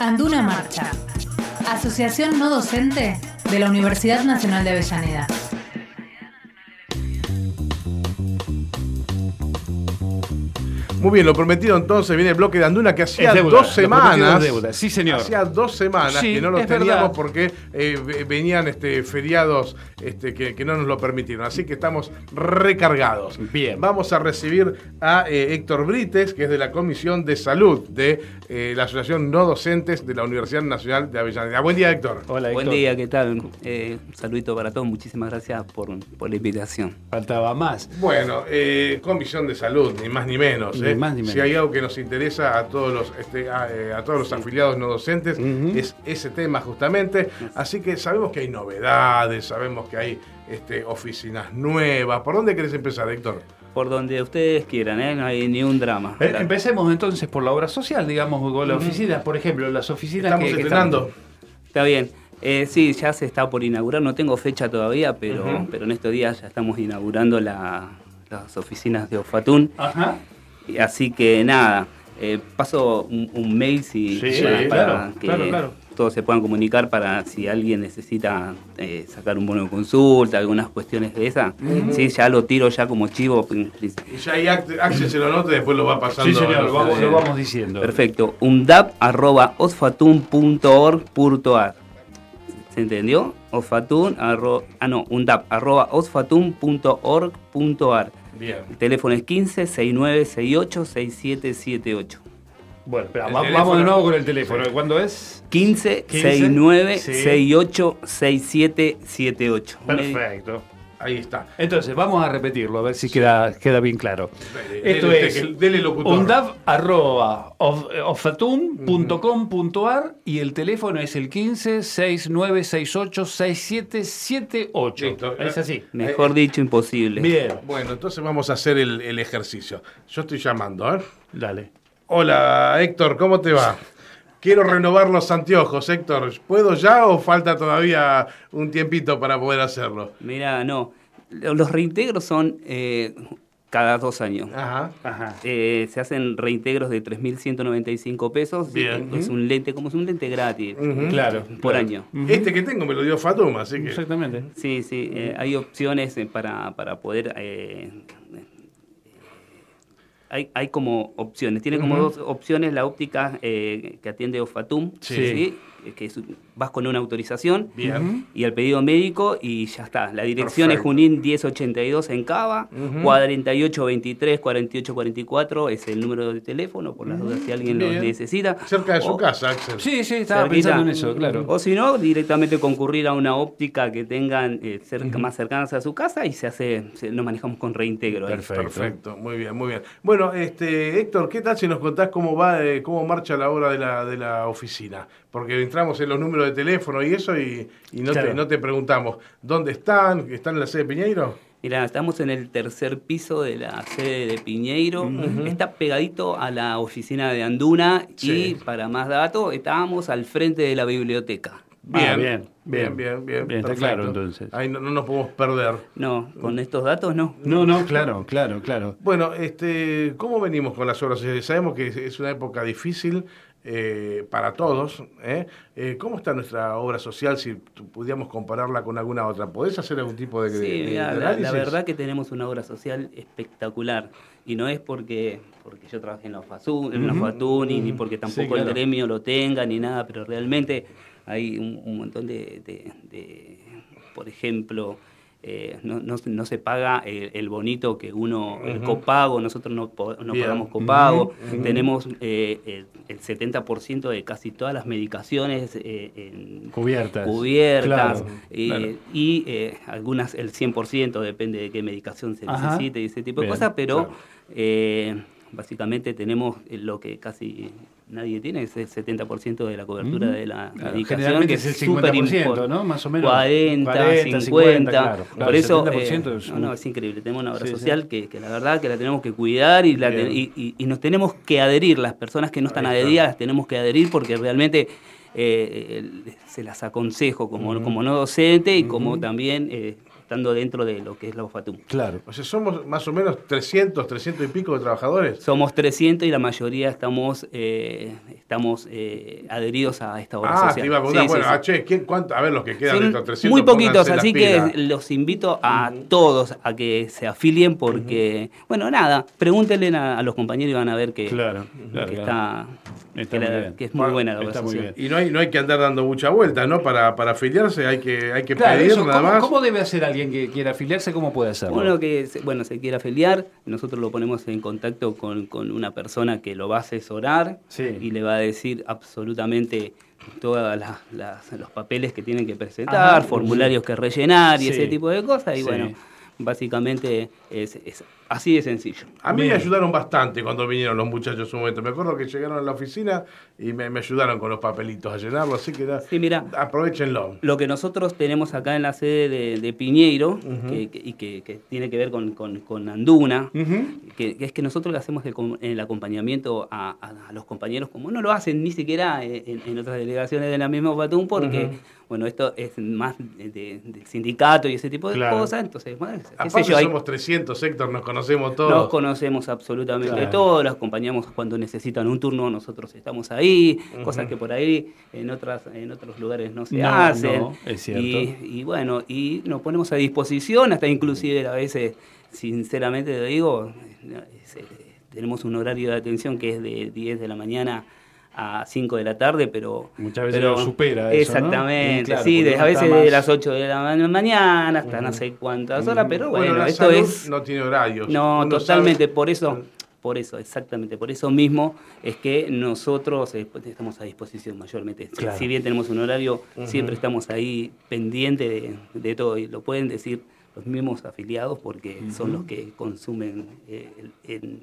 Anduna Marcha, Asociación No Docente de la Universidad Nacional de Avellaneda. Muy bien, lo prometido entonces viene el bloque de Anduna que hacía deuda, dos lo semanas. deuda. Sí, señor. Hacía dos semanas Sí, que no los es teníamos verdad. porque eh, ve- venían este, feriados este, que, que no nos lo permitieron. Así que estamos recargados. Bien. Vamos a recibir a eh, Héctor Brites, que es de la Comisión de Salud de eh, la Asociación No Docentes de la Universidad Nacional de Avellaneda. Buen día, Héctor. Hola, Buen Héctor. día, ¿qué tal? Eh, un saludito para todos, muchísimas gracias por, por la invitación. Faltaba más. Bueno, eh, Comisión de Salud, ni más ni menos. Ni eh. más ni menos. Si hay algo que nos interesa a todos los, este, a, eh, a todos los afiliados no docentes, es ese tema justamente. Así que sabemos que hay novedades, sabemos que hay este, oficinas nuevas. ¿Por dónde querés empezar, Héctor? Por donde ustedes quieran, ¿eh? no hay ni un drama. Eh, empecemos entonces por la obra social, digamos, con las oficinas, por ejemplo, las oficinas Estamos que, que estrenando. están- Está bien. Eh, sí, ya se está por inaugurar, no tengo fecha todavía, pero, pero en estos días ya estamos inaugurando la- las oficinas de Ofatún. Ajá. Así que nada, eh, paso un, un mail si, Sí, para, para claro, que claro, claro. todos se puedan comunicar para si alguien necesita eh, sacar un bono de consulta, algunas cuestiones de esa. Sí, ya lo tiro ya como chivo. Y ya hay Act- Axel se lo nota y después lo va pasando. Sí, señor, lo vamos, lo vamos diciendo. Perfecto. undap.osfatun.org.ar ¿Se entendió? Osfatun, arro- ah no, undap, arroba osfatun.org.ar Bien. El teléfono es 15 69 68 6778. Bueno, espera, va- teléfono. vamos de nuevo con el teléfono. ¿Cuándo es? 15 15, 69 sí. 68 6778. Perfecto. Ahí está. Entonces, vamos a repetirlo, a ver si queda, queda bien claro. Dele, Esto dele, es dele, locutor. undav.ofatun.com.ar y el teléfono es el 15 69 68 6778. Listo. Es así. Mejor dicho, imposible. Bien, Bueno, entonces vamos a hacer el, el ejercicio. Yo estoy llamando, ¿eh? dale. Hola, Héctor, ¿cómo te va? Quiero renovar los anteojos, Héctor. ¿Puedo ya o falta todavía un tiempito para poder hacerlo? Mira, no. Los reintegros son eh, cada dos años. Ajá. Ajá. Eh, se hacen reintegros de 3.195 pesos. Bien. Es un lente, como es un lente gratis. Claro. por claro. año. Este que tengo me lo dio Fatuma, así que. Exactamente. Sí, sí, eh, hay opciones eh, para, para poder... hay, hay como opciones, tiene como dos opciones la óptica eh, que atiende Ofatum, Sí. ¿sí? Que es- vas con una autorización Bien. y el pedido médico y ya está. La dirección es. Junín 1082 en Cava, Ujú. 4823 4844 es el número de teléfono, por las dudas si alguien Bien. lo necesita. Cerca de su casa, Axel. Sí, sí, estaba cerquita. pensando en eso, claro. O si no, directamente concurrir a una óptica que tengan eh, cerca, más cercanas a su casa y se hace, se- lo manejamos con reintegro. Perfecto. Perfecto, muy bien, muy bien. Bueno, este, Héctor, ¿qué tal si nos contás cómo va, eh, cómo marcha la obra de la, de la oficina? Porque entramos en los números de teléfono y eso y, y no, te, Claro. no te preguntamos, ¿dónde están? ¿Están en la sede de Piñeiro? Mira, estamos en el tercer piso de la sede de Piñeiro. Está pegadito a la oficina de Anduna Sí. y para más datos, estábamos al frente de la biblioteca. Ah, bien, bien, bien. bien, bien. Bien, está claro, entonces. Ahí no, no nos podemos perder. No, con estos datos no. No, no, claro, claro, claro. Bueno, este, ¿cómo venimos con las obras? Sabemos que es una época difícil eh, para todos. ¿eh? Eh, ¿Cómo está nuestra obra social si pudiéramos compararla con alguna otra? ¿Podés hacer algún tipo de, Sí, de la, análisis? la verdad que tenemos una obra social espectacular. Y no es porque, porque yo trabajé en la FASU, en la FATU, ni, ni porque tampoco claro. el gremio lo tenga, ni nada, pero realmente hay un, un montón de- de- por ejemplo, eh, no, no, se- no se paga el, el bonito que uno, el copago, nosotros no, no pagamos copago, tenemos eh, el, el 70% de casi todas las medicaciones eh, en- Cubiertas. cubiertas Claro, eh, claro. y eh, algunas el 100% depende de qué medicación se Ajá. necesite y ese tipo de cosas, pero claro. Eh, básicamente tenemos lo que casi nadie tiene, es el 70% de la cobertura de la Claro, medicación, generalmente que es el súper 50%, impor- ¿no? Más o menos. 40, 40, 50, 50, claro, claro, por eso, 70% eh, es no, un- no, es increíble, tenemos una obra Sí, sí. social Que, que la verdad que la tenemos que cuidar y, la y, y- y nos tenemos que adherir, las personas que no están adheridas las tenemos que adherir porque realmente eh, el- se las aconsejo como, como no docente y como también eh, estando dentro de lo que es la UFATUM. Claro. O sea, somos más o menos 300, 300 y pico de trabajadores. Somos 300 y la mayoría estamos eh, estamos eh, adheridos a esta obra ah, social. te iba a preguntar, Sí, bueno, sí. ah, che, ¿quién, cuánto? A ver, los que quedan de estos 300. muy poquitos, así que los invito a todos a que se afilien porque, bueno, nada, pregúntenle a, a los compañeros y van a ver que, Claro, claro, que claro. está, Está que, muy la- bien. que es muy buena la obra Está muy social. bien. Y no hay, no hay que andar dando mucha vuelta, ¿no? Para, para afiliarse hay que, hay que Claro, pedir eso, nada ¿cómo, más. cómo debe hacer alguien que quiera afiliarse? ¿Cómo puede hacerlo? Uno que se- bueno, se quiera afiliar, nosotros lo ponemos en contacto con, con una persona que lo va a asesorar Sí. y le va a decir absolutamente todos los papeles que tienen que presentar, Ajá. formularios que rellenar y Sí. ese tipo de cosas. Y Sí. bueno, básicamente es, así de sencillo. A mí me ayudaron bastante cuando vinieron los muchachos en su momento. Me acuerdo que llegaron a la oficina y me, ayudaron con los papelitos a llenarlo, así que da, sí, mira, aprovechenlo. Lo que nosotros tenemos acá en la sede de, Piñeiro, que, que, y que, tiene que ver con, con, Anduna, que, es que nosotros le hacemos el, acompañamiento a, los compañeros, como no lo hacen ni siquiera en, otras delegaciones de la misma Batún, porque... Bueno, esto es más de, sindicato y ese tipo de cosas, entonces, bueno, qué Aparte somos hay... 300 nos conocemos todos. Nos conocemos absolutamente todos, los acompañamos cuando necesitan un turno, nosotros estamos ahí, uh cosas que por ahí en, otras, en otros lugares no se no, hacen. Y, y, bueno, y nos ponemos a disposición, hasta inclusive a veces, sinceramente te digo, eh, tenemos un horario de atención que es de 10 de la mañana a 5 de la tarde, pero... Muchas veces pero- lo supera eso. Exactamente, claro, sí, a veces de las 8 de la ma- mañana hasta no sé cuántas horas, pero bueno, la esto salud es... no tiene horarios. No, Uno totalmente, sabe- por eso, por eso, exactamente, por eso mismo es que nosotros eh, pues, estamos a disposición mayormente. Si- Claro. Si bien tenemos un horario, siempre estamos ahí pendiente de, de todo y lo pueden decir los mismos afiliados porque son los que consumen eh, el, el-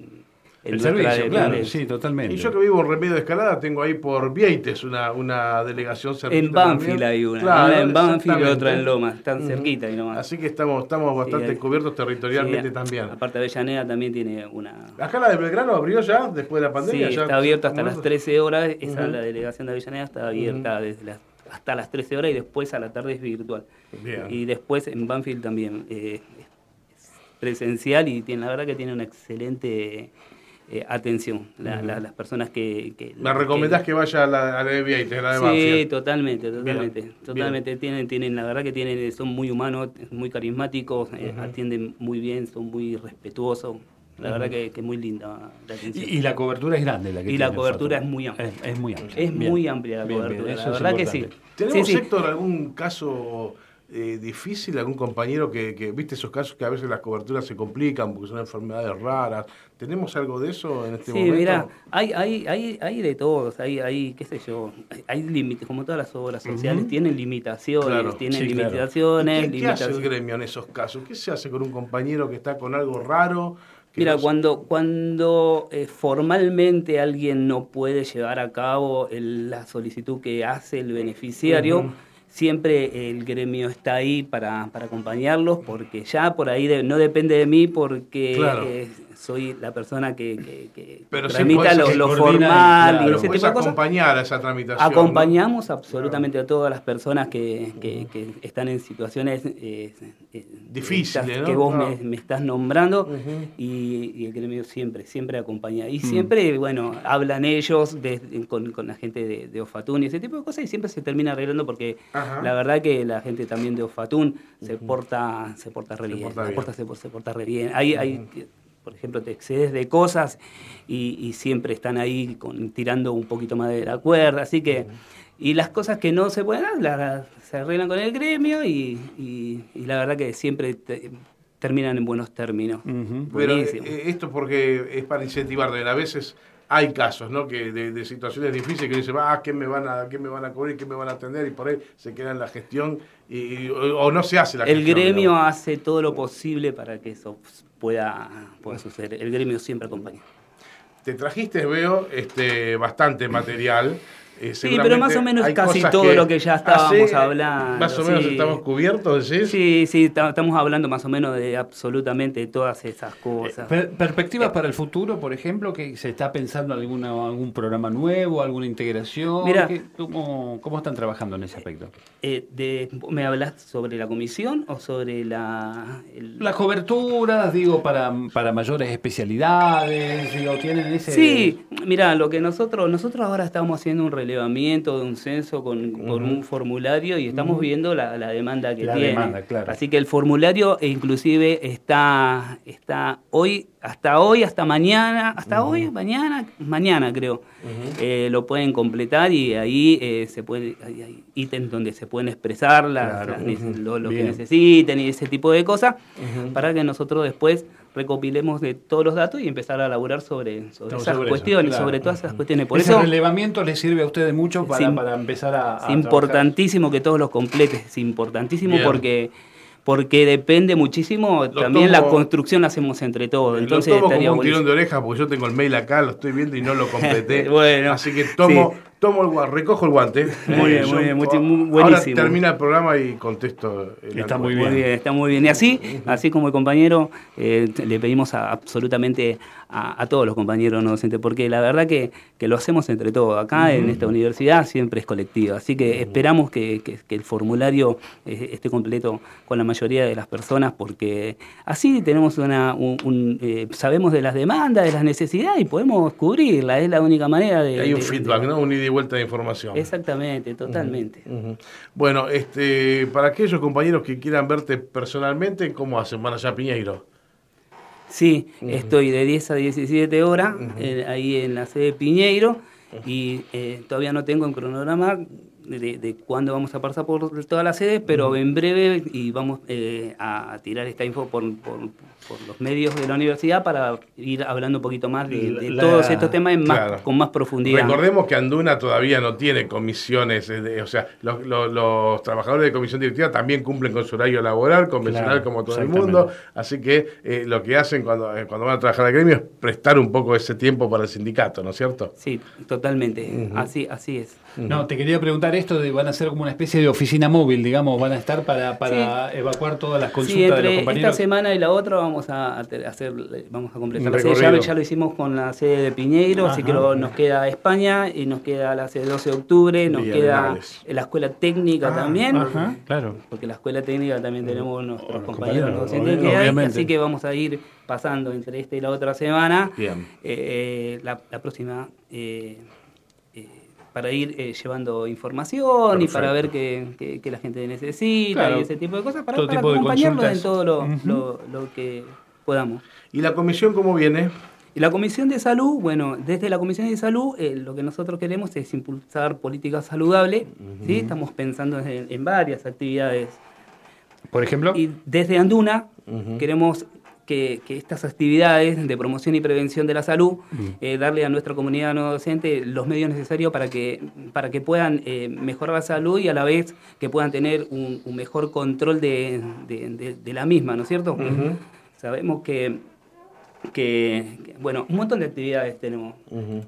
El servicio, de- claro, sí, totalmente. Y yo que vivo en Remedio de Escalada, tengo ahí por Vieites una, una delegación cerquita En Banfield también. hay una, Claro, una en Banfield y otra en Lomas, están cerquita y nomás. Así que estamos, estamos bastante cubiertos territorialmente Sí, también. Aparte Avellaneda también tiene una, la de Belgrano abrió ya después de la Sí, pandemia. ya- está abierto hasta ¿cómo las es? 13 horas. Esa Ujú. la delegación de Avellaneda está abierta desde las, hasta las 13 horas y después a la tarde es virtual. Bien. Y después en Banfield también eh, es presencial y tiene, la verdad que tiene una excelente eh, atención. La- la- las personas que... que Me recomendás que, vaya a la, a la la de Sí, totalmente, totalmente, Bien, totalmente. Tienen, tienen, la verdad que tienen, son muy humanos, muy carismáticos, eh, atienden muy bien, son muy respetuosos. La verdad que, que muy linda la atención. Y, y la cobertura es grande la que Y la cobertura es muy amplia. Es, es muy amplia. Es Bien. muy amplia la cobertura, la es verdad que sí. ¿Tenemos, Sí, sí. Héctor, algún caso eh, difícil, algún compañero que, que, viste esos casos que a veces las coberturas se complican porque son enfermedades raras? ¿Tenemos algo de eso en este Sí, momento? mira, hay, hay, hay, hay de todos, hay, hay, qué sé yo, hay, límites, como todas las obras sociales, tienen limitaciones, Claro, tienen sí, claro. limitaciones, ¿Qué, qué hace el limitaciones. gremio en esos casos? ¿Qué se hace con un compañero que está con algo raro? Mira, cuando, cuando eh, formalmente alguien no puede llevar a cabo el- la solicitud que hace el beneficiario, siempre el gremio está ahí para, para acompañarlos, porque ya por ahí de- no depende de mí, porque Claro. eh, soy la persona que, que, que Pero tramita podés- lo, coordina y, formal claro, y ese puedes tipo de cosas. acompañar a esa tramitación. ¿no? Acompañamos absolutamente a todas las personas que, que- que están en situaciones eh, eh, Difíciles, que vos me, me estás nombrando y, y el gremio siempre, siempre acompaña. Mm. Y siempre, bueno, hablan ellos de- con, con la gente de, de Ofatún y ese tipo de cosas y siempre se termina arreglando porque Ajá. La verdad que la gente también de Ofatún se porta se porta re Se bien. porta bien. porta- se, se porta re bien. Hay, hay, por ejemplo, te excedes de cosas y, y siempre están ahí con, tirando un poquito más de la cuerda, así que... Y las cosas que no se pueden las- se arreglan con el gremio y, y- y la verdad que siempre te- terminan en buenos términos. Pero Buenísimo. eh, esto porque es para incentivar, a veces hay casos, ¿no? Que de, de situaciones difíciles que dicen, ah, ¿qué me van a, qué me van a cubrir, qué me van a atender? Y por ahí se queda en la gestión y, o, o no se hace la el gestión. gremio digamos. hace todo lo posible para que eso pueda, pueda suceder. El gremio siempre acompaña. Te trajiste, veo, este, bastante material. Eh, sí, pero más o menos casi todo que- lo que ya estábamos ¿sí? hablando. Más o menos sí. estamos cubiertos. Sí, sí, ta- estamos hablando más o menos de absolutamente todas esas Eh, cosas. Per- ¿Perspectivas para el futuro, por ejemplo? que ¿Se está pensando alguna, algún programa nuevo, alguna integración? Mira. ¿Qué- cómo, ¿Cómo están trabajando en ese aspecto? Eh, de, ¿Me hablas sobre la comisión o sobre la... el- Las coberturas, digo, para, para mayores especialidades, digo, tienen ese... Sí, mira, lo que nosotros nosotros ahora estamos haciendo un relevamiento de un censo con, con un formulario y estamos viendo la, la demanda que La tiene. demanda, claro. Así que el formulario e inclusive está está hoy hasta hoy hasta mañana hasta hoy mañana mañana creo eh, lo pueden completar y ahí eh, se puede hay, hay ítems donde se pueden expresar las- Claro. las nece- lo, lo que necesiten y ese tipo de cosas para que nosotros después recopilemos de todos los datos y empezar a laburar sobre, sobre No, esas sobre eso, cuestiones, claro. sobre todas esas cuestiones. Por Ese eso relevamiento les sirve a ustedes mucho para, para empezar a... a es trabajar. importantísimo que todos los completes, es importantísimo Bien. porque porque depende muchísimo, Lo también la construcción la hacemos entre todos. Entonces lo tomo estaría como un tirón de oreja porque yo tengo el mail acá, lo estoy viendo y no lo completé. Bueno, Así que tomo, sí. Tomo el guante, recojo el guante. Muy bien, muy bien, muy- muy Ahora buenísimo. termina el programa y contesto. el Está alcohol. muy Muy bien, está muy bien. Y así, así como el compañero, eh, le pedimos a- absolutamente a, a todos los compañeros no docentes, porque la verdad que, que lo hacemos entre todos. Acá en esta universidad siempre es colectivo. Así que esperamos que, que- que el formulario eh, esté completo con la mayoría de las personas, porque así tenemos una, un, un, eh, sabemos de las demandas, de las necesidades y podemos cubrirla. Es la única manera de. Hay un de- feedback, de- ¿no? Un y vuelta de información. Exactamente, totalmente. Bueno, este, para aquellos compañeros que quieran verte personalmente, ¿cómo hacen? Van allá a Piñeiro. Sí, estoy de 10 a 17 horas eh, ahí en la sede de Piñeiro y eh, todavía no tengo un cronograma de, de cuándo vamos a pasar por toda la sede, pero en breve y vamos eh, a, tirar esta info por, por- por los medios de la universidad para ir hablando un poquito más de, de La- todos estos temas en más, Claro. con más profundidad. Recordemos que Anduna todavía no tiene comisiones, eh, de- o sea, los, los- los trabajadores de comisión directiva también cumplen con su horario laboral, convencional Claro, como todo el mundo, así que eh, lo que hacen cuando, eh, cuando van a trabajar al gremio es prestar un poco ese tiempo para el sindicato, ¿no es cierto? Sí, totalmente, así, así es. No, te quería preguntar esto de van a ser como una especie de oficina móvil, digamos, van a estar para, para evacuar todas las consultas Sí, de los entre esta compañeros. semana y la otra vamos a, hacer, vamos a completar la sede. Ya, lo hicimos con la sede de Piñeiro, así que lo- nos queda España y nos queda la sede 12 de octubre, nos queda la escuela técnica Ah, también. Ajá, claro. Porque la escuela técnica también tenemos nuestros los compañeros compañeros, docentes que hay, así que vamos a ir pasando entre esta y la otra semana. Bien. Eh, la, la próxima eh, eh, para ir eh, llevando información y para ver qué, qué- qué la gente necesita Claro. y ese tipo de cosas, para, para acompañarlos en todo lo, Ujú. lo- lo que podamos. ¿Y la comisión cómo viene? Y la Comisión de Salud, bueno, desde la Comisión de Salud eh, lo que nosotros queremos es impulsar políticas saludables, ¿sí? Estamos pensando en, en varias actividades Por ejemplo, y desde Anduna queremos que, que estas actividades de promoción y prevención de la salud, eh, darle a nuestra comunidad no docente los medios necesarios para que, para que puedan eh, mejorar la salud y a la vez que puedan tener un, un mejor control de, de- de- de la misma, ¿no es cierto? Sabemos que, que, bueno, un montón de actividades tenemos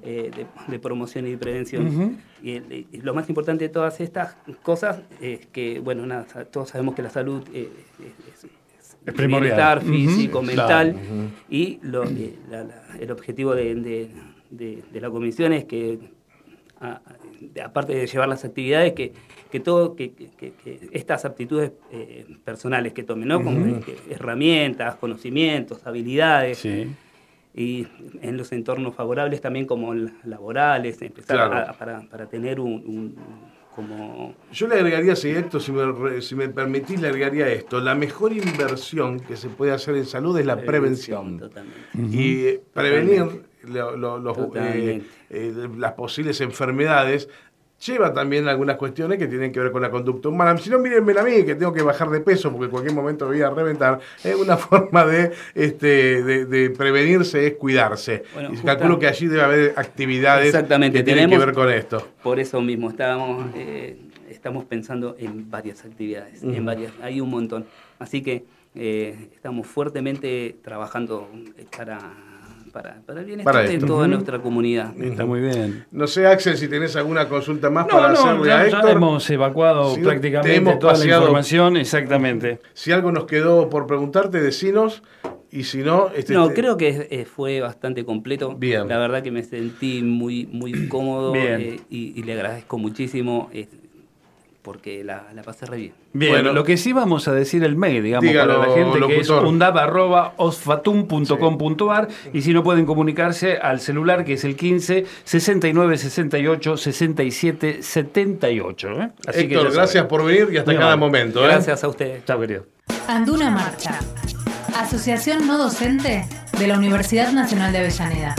eh, de, promoción y prevención. Y, lo más importante de todas estas cosas es que, bueno, nada, todos sabemos que la salud es, es- Es Ujú. físico, mental, Claro. y lo- eh, la- la- el objetivo de, de- de- de la comisión es que, a- aparte de llevar las actividades, que, que todo, que, que- que- que estas aptitudes eh, personales que tomen, ¿no? Como herramientas, conocimientos, habilidades, sí. y en los entornos favorables también como laborales, empezar Claro. a- para, para tener un, un- como Yo le agregaría, si esto, si me, re- si me permitís, le agregaría esto. La mejor inversión que se puede hacer en salud es la prevención. Totalmente. Y prevenir lo- lo- los, eh, eh, las posibles enfermedades lleva también algunas cuestiones que tienen que ver con la conducta humana. Si no, mírenme a mí, que tengo que bajar de peso porque en cualquier momento voy a reventar. Es una forma de, este, de, de prevenirse, es cuidarse. Bueno, y calculo que allí debe haber actividades Exactamente, que tienen que tenemos- ver con esto. Por eso mismo estábamos, eh, estamos pensando en varias actividades, en varias, hay un montón. Así que eh, estamos fuertemente trabajando para, para, para el bienestar de toda nuestra comunidad. Está muy bien. No sé, Axel, si tenés alguna consulta más para hacerle ya, a Héctor. Ya hemos evacuado prácticamente toda la información, exactamente. Si algo nos quedó por preguntarte, decinos. Y si no, este, no, creo que fue bastante completo. Bien. La verdad que me sentí muy, muy cómodo eh, y, le agradezco muchísimo. Eh, porque la, la, pasé re bien. Bien, bueno, lo que sí vamos a decir el mail, digamos, para la gente, que es undab.osfatum.com.ar y si no pueden comunicarse al celular que es el 15 69 68 67 78. Así Héctor, gracias por venir y hasta cada momento. Gracias a ustedes. Chao, querido. Anduna Marcha. Asociación No Docente de la Universidad Nacional de Avellaneda.